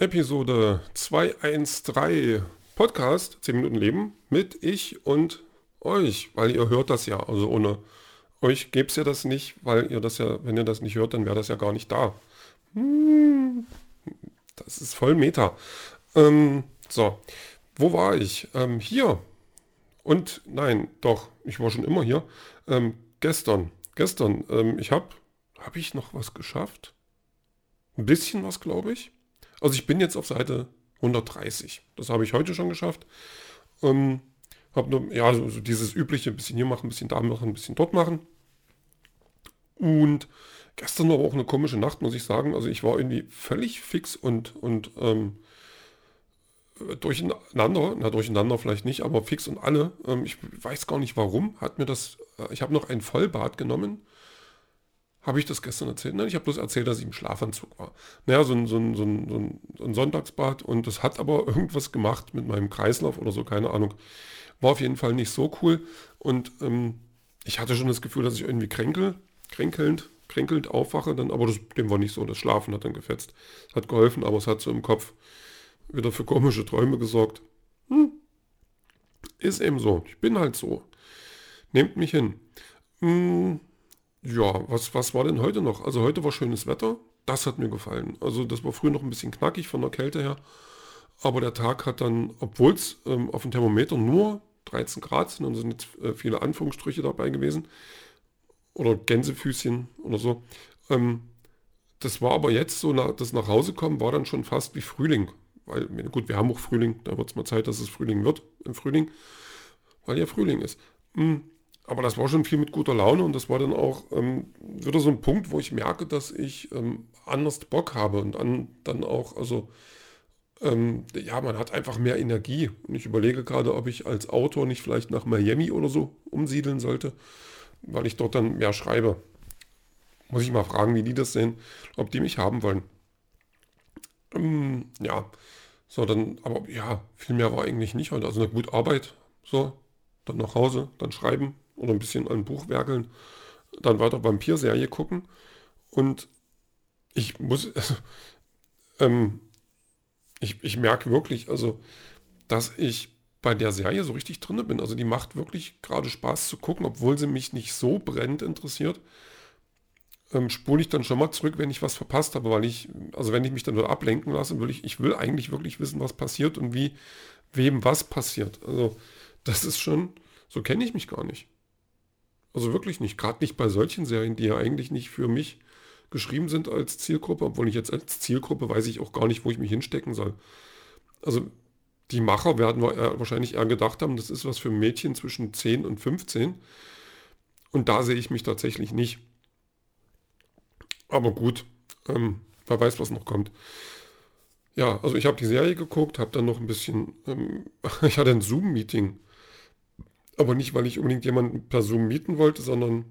Episode 213 Podcast 10 Minuten Leben mit ich und euch, weil ihr hört das ja. Also ohne euch gäbe es ja das nicht, weil ihr das ja, wenn ihr das nicht hört, dann wäre das ja gar nicht da. Hm, das ist voll Meta. Ähm, so, wo war ich? Ähm, hier. Und nein, doch, ich war schon immer hier. Ähm, gestern, gestern, ähm, ich habe, habe ich noch was geschafft? Ein bisschen was, glaube ich. Also ich bin jetzt auf Seite 130. Das habe ich heute schon geschafft. Ähm, habe nur, ja, so, so, dieses übliche, ein bisschen hier machen, ein bisschen da machen, ein bisschen dort machen. Und gestern war auch eine komische Nacht, muss ich sagen. Also ich war irgendwie völlig fix und, und ähm, durcheinander, na durcheinander vielleicht nicht, aber fix und alle. Ähm, ich weiß gar nicht warum, hat mir das, äh, ich habe noch ein Vollbad genommen habe ich das gestern erzählt? Nein, ich habe bloß erzählt, dass ich im Schlafanzug war. Naja, so ein, so, ein, so, ein, so ein Sonntagsbad und das hat aber irgendwas gemacht mit meinem Kreislauf oder so, keine Ahnung. War auf jeden Fall nicht so cool und ähm, ich hatte schon das Gefühl, dass ich irgendwie kränkel, kränkelnd, kränkelnd aufwache, dann, aber das, dem war nicht so, das Schlafen hat dann gefetzt. Hat geholfen, aber es hat so im Kopf wieder für komische Träume gesorgt. Hm. Ist eben so, ich bin halt so. Nehmt mich hin. Hm. Ja, was, was war denn heute noch? Also heute war schönes Wetter. Das hat mir gefallen. Also das war früher noch ein bisschen knackig von der Kälte her. Aber der Tag hat dann, obwohl es ähm, auf dem Thermometer nur 13 Grad sind, und sind jetzt äh, viele Anführungsstriche dabei gewesen, oder Gänsefüßchen oder so. Ähm, das war aber jetzt so, nach, das nach Hause kommen war dann schon fast wie Frühling. Weil, gut, wir haben auch Frühling, da wird es mal Zeit, dass es Frühling wird im Frühling, weil ja Frühling ist. Hm, aber das war schon viel mit guter Laune und das war dann auch ähm, wieder so ein Punkt, wo ich merke, dass ich ähm, anders Bock habe und an, dann auch, also ähm, ja, man hat einfach mehr Energie. Und ich überlege gerade, ob ich als Autor nicht vielleicht nach Miami oder so umsiedeln sollte, weil ich dort dann mehr schreibe. Muss ich mal fragen, wie die das sehen, ob die mich haben wollen. Ähm, ja, so dann, aber ja, viel mehr war eigentlich nicht heute. Also eine gute Arbeit, so, dann nach Hause, dann schreiben, oder ein bisschen an Buch werkeln, dann weiter Vampir-Serie gucken. Und ich muss, also, ähm, ich, ich merke wirklich, also, dass ich bei der Serie so richtig drin bin. Also die macht wirklich gerade Spaß zu gucken, obwohl sie mich nicht so brennend interessiert. Ähm, spule ich dann schon mal zurück, wenn ich was verpasst habe, weil ich, also wenn ich mich dann nur ablenken lasse, will ich, ich will eigentlich wirklich wissen, was passiert und wie, wem was passiert. Also das ist schon, so kenne ich mich gar nicht. Also wirklich nicht. Gerade nicht bei solchen Serien, die ja eigentlich nicht für mich geschrieben sind als Zielgruppe, obwohl ich jetzt als Zielgruppe weiß ich auch gar nicht, wo ich mich hinstecken soll. Also die Macher werden wahrscheinlich eher gedacht haben, das ist was für Mädchen zwischen 10 und 15. Und da sehe ich mich tatsächlich nicht. Aber gut, ähm, wer weiß, was noch kommt. Ja, also ich habe die Serie geguckt, habe dann noch ein bisschen, ähm, ich hatte ein Zoom-Meeting aber nicht, weil ich unbedingt jemanden per Zoom mieten wollte, sondern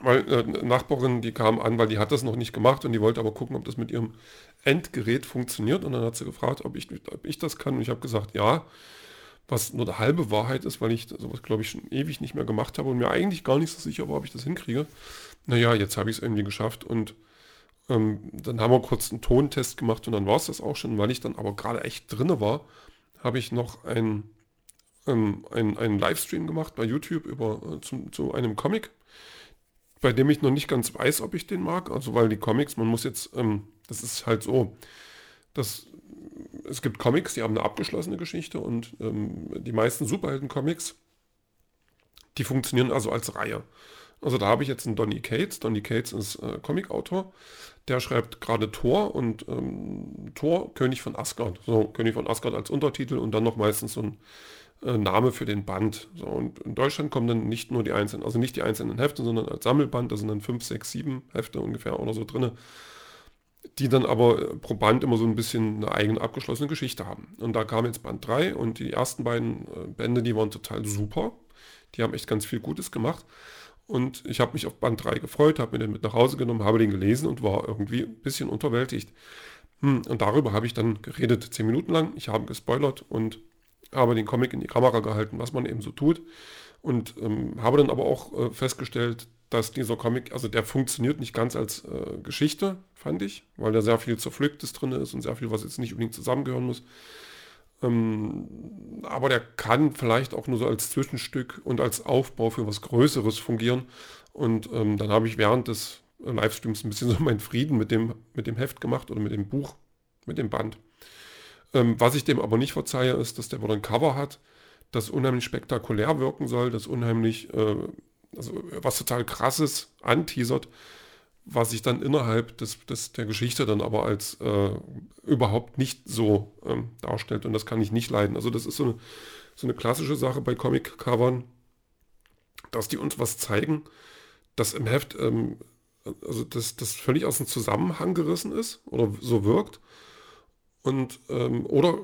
weil äh, Nachbarin, die kam an, weil die hat das noch nicht gemacht und die wollte aber gucken, ob das mit ihrem Endgerät funktioniert. Und dann hat sie gefragt, ob ich, ob ich das kann. Und ich habe gesagt, ja. Was nur eine halbe Wahrheit ist, weil ich sowas, glaube ich, schon ewig nicht mehr gemacht habe und mir eigentlich gar nicht so sicher war, ob ich das hinkriege. Naja, jetzt habe ich es irgendwie geschafft und ähm, dann haben wir kurz einen Tontest gemacht und dann war es das auch schon. Weil ich dann aber gerade echt drinne war, habe ich noch ein ähm, einen, einen Livestream gemacht bei YouTube über, äh, zu, zu einem Comic, bei dem ich noch nicht ganz weiß, ob ich den mag. Also weil die Comics, man muss jetzt, ähm, das ist halt so, dass es gibt Comics, die haben eine abgeschlossene Geschichte und ähm, die meisten Superhelden-Comics, die funktionieren also als Reihe. Also da habe ich jetzt einen Donny Cates. Donny Cates ist äh, Comicautor. Der schreibt gerade Thor und ähm, Thor, König von Asgard. So, König von Asgard als Untertitel und dann noch meistens so ein äh, Name für den Band. So, und in Deutschland kommen dann nicht nur die einzelnen, also nicht die einzelnen Hefte, sondern als Sammelband, da sind dann 5, 6, 7 Hefte ungefähr oder so drin, die dann aber äh, pro Band immer so ein bisschen eine eigene abgeschlossene Geschichte haben. Und da kam jetzt Band 3 und die ersten beiden äh, Bände, die waren total super. Die haben echt ganz viel Gutes gemacht. Und ich habe mich auf Band 3 gefreut, habe mir den mit nach Hause genommen, habe den gelesen und war irgendwie ein bisschen unterwältigt. Hm, und darüber habe ich dann geredet, zehn Minuten lang. Ich habe gespoilert und habe den Comic in die Kamera gehalten, was man eben so tut. Und ähm, habe dann aber auch äh, festgestellt, dass dieser Comic, also der funktioniert nicht ganz als äh, Geschichte, fand ich, weil da sehr viel Zerpflücktes drin ist und sehr viel, was jetzt nicht unbedingt zusammengehören muss. Ähm, aber der kann vielleicht auch nur so als Zwischenstück und als Aufbau für was Größeres fungieren. Und ähm, dann habe ich während des Livestreams ein bisschen so meinen Frieden mit dem, mit dem Heft gemacht oder mit dem Buch, mit dem Band. Ähm, was ich dem aber nicht verzeihe, ist, dass der wohl ein Cover hat, das unheimlich spektakulär wirken soll, das unheimlich, äh, also was total krasses anteasert, was sich dann innerhalb des, des, der Geschichte dann aber als äh, überhaupt nicht so ähm, darstellt. Und das kann ich nicht leiden. Also das ist so eine, so eine klassische Sache bei Comic-Covern, dass die uns was zeigen, das im Heft, ähm, also das, das völlig aus dem Zusammenhang gerissen ist oder so wirkt und ähm, oder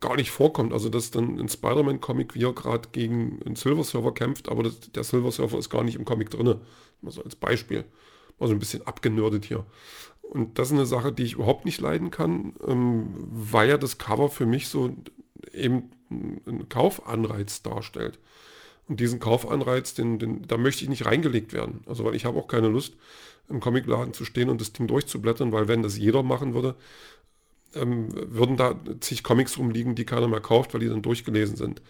gar nicht vorkommt. Also dass dann ein Spider-Man-Comic, wie er gerade gegen einen Silver Surfer kämpft, aber das, der Silver Surfer ist gar nicht im Comic drin. Also als Beispiel. Mal so ein bisschen abgenördet hier. Und das ist eine Sache, die ich überhaupt nicht leiden kann, ähm, weil ja das Cover für mich so eben einen Kaufanreiz darstellt. Und diesen Kaufanreiz, den, den, da möchte ich nicht reingelegt werden. Also weil ich habe auch keine Lust, im Comicladen zu stehen und das Ding durchzublättern, weil wenn das jeder machen würde, ähm, würden da zig Comics rumliegen, die keiner mehr kauft, weil die dann durchgelesen sind.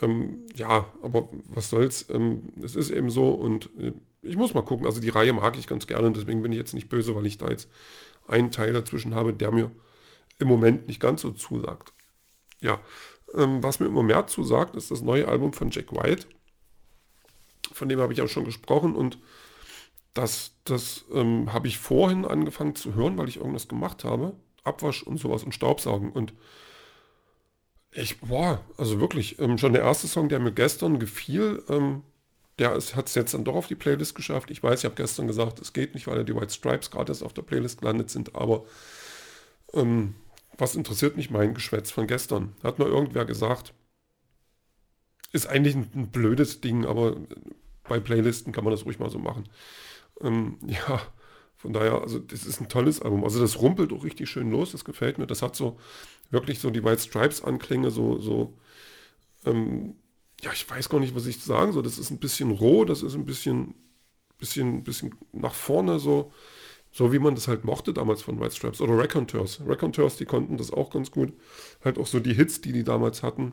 Ähm, ja, aber was soll's. Ähm, es ist eben so und äh, ich muss mal gucken. Also die Reihe mag ich ganz gerne und deswegen bin ich jetzt nicht böse, weil ich da jetzt einen Teil dazwischen habe, der mir im Moment nicht ganz so zusagt. Ja, ähm, was mir immer mehr zusagt, ist das neue Album von Jack White. Von dem habe ich auch schon gesprochen und das, das ähm, habe ich vorhin angefangen zu hören, weil ich irgendwas gemacht habe. Abwasch und sowas und Staubsaugen. Und ich, boah, also wirklich, ähm, schon der erste Song, der mir gestern gefiel, ähm, der hat es jetzt dann doch auf die Playlist geschafft. Ich weiß, ich habe gestern gesagt, es geht nicht, weil ja die White Stripes gerade erst auf der Playlist gelandet sind, aber ähm, was interessiert mich mein Geschwätz von gestern? Hat nur irgendwer gesagt, ist eigentlich ein, ein blödes Ding, aber bei Playlisten kann man das ruhig mal so machen. Ähm, ja, von daher, also das ist ein tolles Album. Also das rumpelt auch richtig schön los, das gefällt mir. Das hat so wirklich so die White Stripes Anklänge, so, so, ähm, ja, ich weiß gar nicht, was ich sagen soll. Das ist ein bisschen roh, das ist ein bisschen, bisschen, bisschen nach vorne so, so wie man das halt mochte damals von White Stripes. Oder Raconteurs. Raconteurs, die konnten das auch ganz gut. Halt auch so die Hits, die die damals hatten.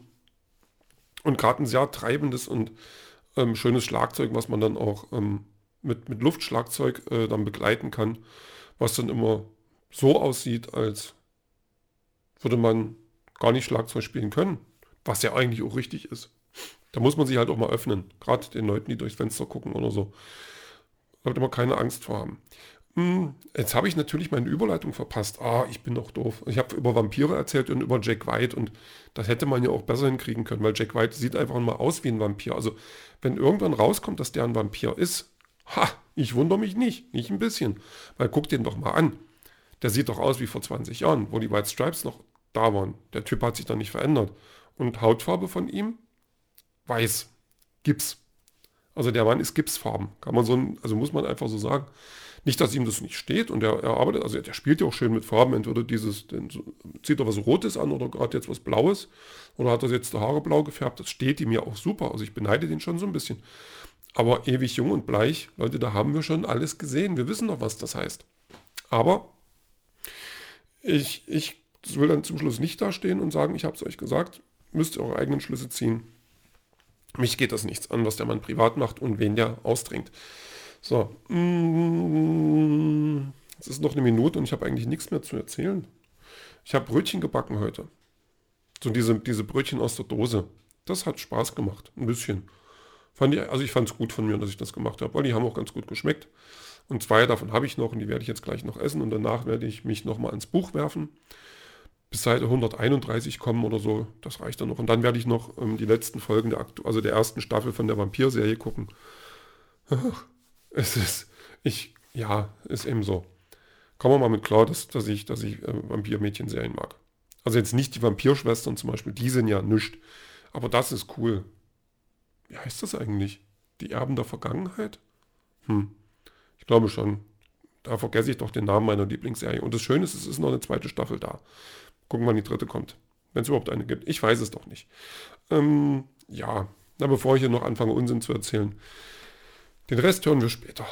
Und gerade ein sehr treibendes und ähm, schönes Schlagzeug, was man dann auch ähm, mit, mit Luftschlagzeug äh, dann begleiten kann, was dann immer so aussieht, als würde man gar nicht Schlagzeug spielen können, was ja eigentlich auch richtig ist. Da muss man sich halt auch mal öffnen, gerade den Leuten, die durchs Fenster gucken oder so. Sollte man keine Angst vor haben. Hm, jetzt habe ich natürlich meine Überleitung verpasst. Ah, ich bin doch doof. Ich habe über Vampire erzählt und über Jack White und das hätte man ja auch besser hinkriegen können, weil Jack White sieht einfach mal aus wie ein Vampir. Also wenn irgendwann rauskommt, dass der ein Vampir ist, Ha, ich wundere mich nicht, nicht ein bisschen. Weil guck den doch mal an. Der sieht doch aus wie vor 20 Jahren, wo die White Stripes noch da waren. Der Typ hat sich da nicht verändert. Und Hautfarbe von ihm? Weiß. Gips. Also der Mann ist Gipsfarben. Kann man so, also muss man einfach so sagen. Nicht, dass ihm das nicht steht und er, er arbeitet, also der spielt ja auch schön mit Farben. Entweder dieses, den, zieht er was Rotes an oder gerade jetzt was Blaues. Oder hat er jetzt die Haare blau gefärbt. Das steht ihm ja auch super. Also ich beneide den schon so ein bisschen. Aber ewig jung und bleich, Leute, da haben wir schon alles gesehen. Wir wissen doch, was das heißt. Aber ich, ich will dann zum Schluss nicht dastehen und sagen, ich habe es euch gesagt, müsst ihr eure eigenen Schlüsse ziehen. Mich geht das nichts an, was der Mann privat macht und wen der ausdringt. So, mm, es ist noch eine Minute und ich habe eigentlich nichts mehr zu erzählen. Ich habe Brötchen gebacken heute. So diese, diese Brötchen aus der Dose. Das hat Spaß gemacht, ein bisschen. Fand ich, also ich fand es gut von mir, dass ich das gemacht habe, weil die haben auch ganz gut geschmeckt. Und zwei davon habe ich noch und die werde ich jetzt gleich noch essen und danach werde ich mich nochmal ins Buch werfen. Bis Seite 131 kommen oder so, das reicht dann noch. Und dann werde ich noch ähm, die letzten Folgen der, also der ersten Staffel von der Vampir-Serie gucken. es ist, ich, ja, ist eben so. Kommen wir mal mit klar, dass, dass ich, dass ich äh, Vampir-Mädchen-Serien mag. Also jetzt nicht die Vampirschwestern zum Beispiel, die sind ja nischt. Aber das ist cool wie heißt das eigentlich? Die Erben der Vergangenheit? Hm, ich glaube schon. Da vergesse ich doch den Namen meiner Lieblingsserie. Und das Schöne ist, es ist noch eine zweite Staffel da. Gucken, wann die dritte kommt. Wenn es überhaupt eine gibt. Ich weiß es doch nicht. Ähm, ja, na, bevor ich hier noch anfange, Unsinn zu erzählen. Den Rest hören wir später.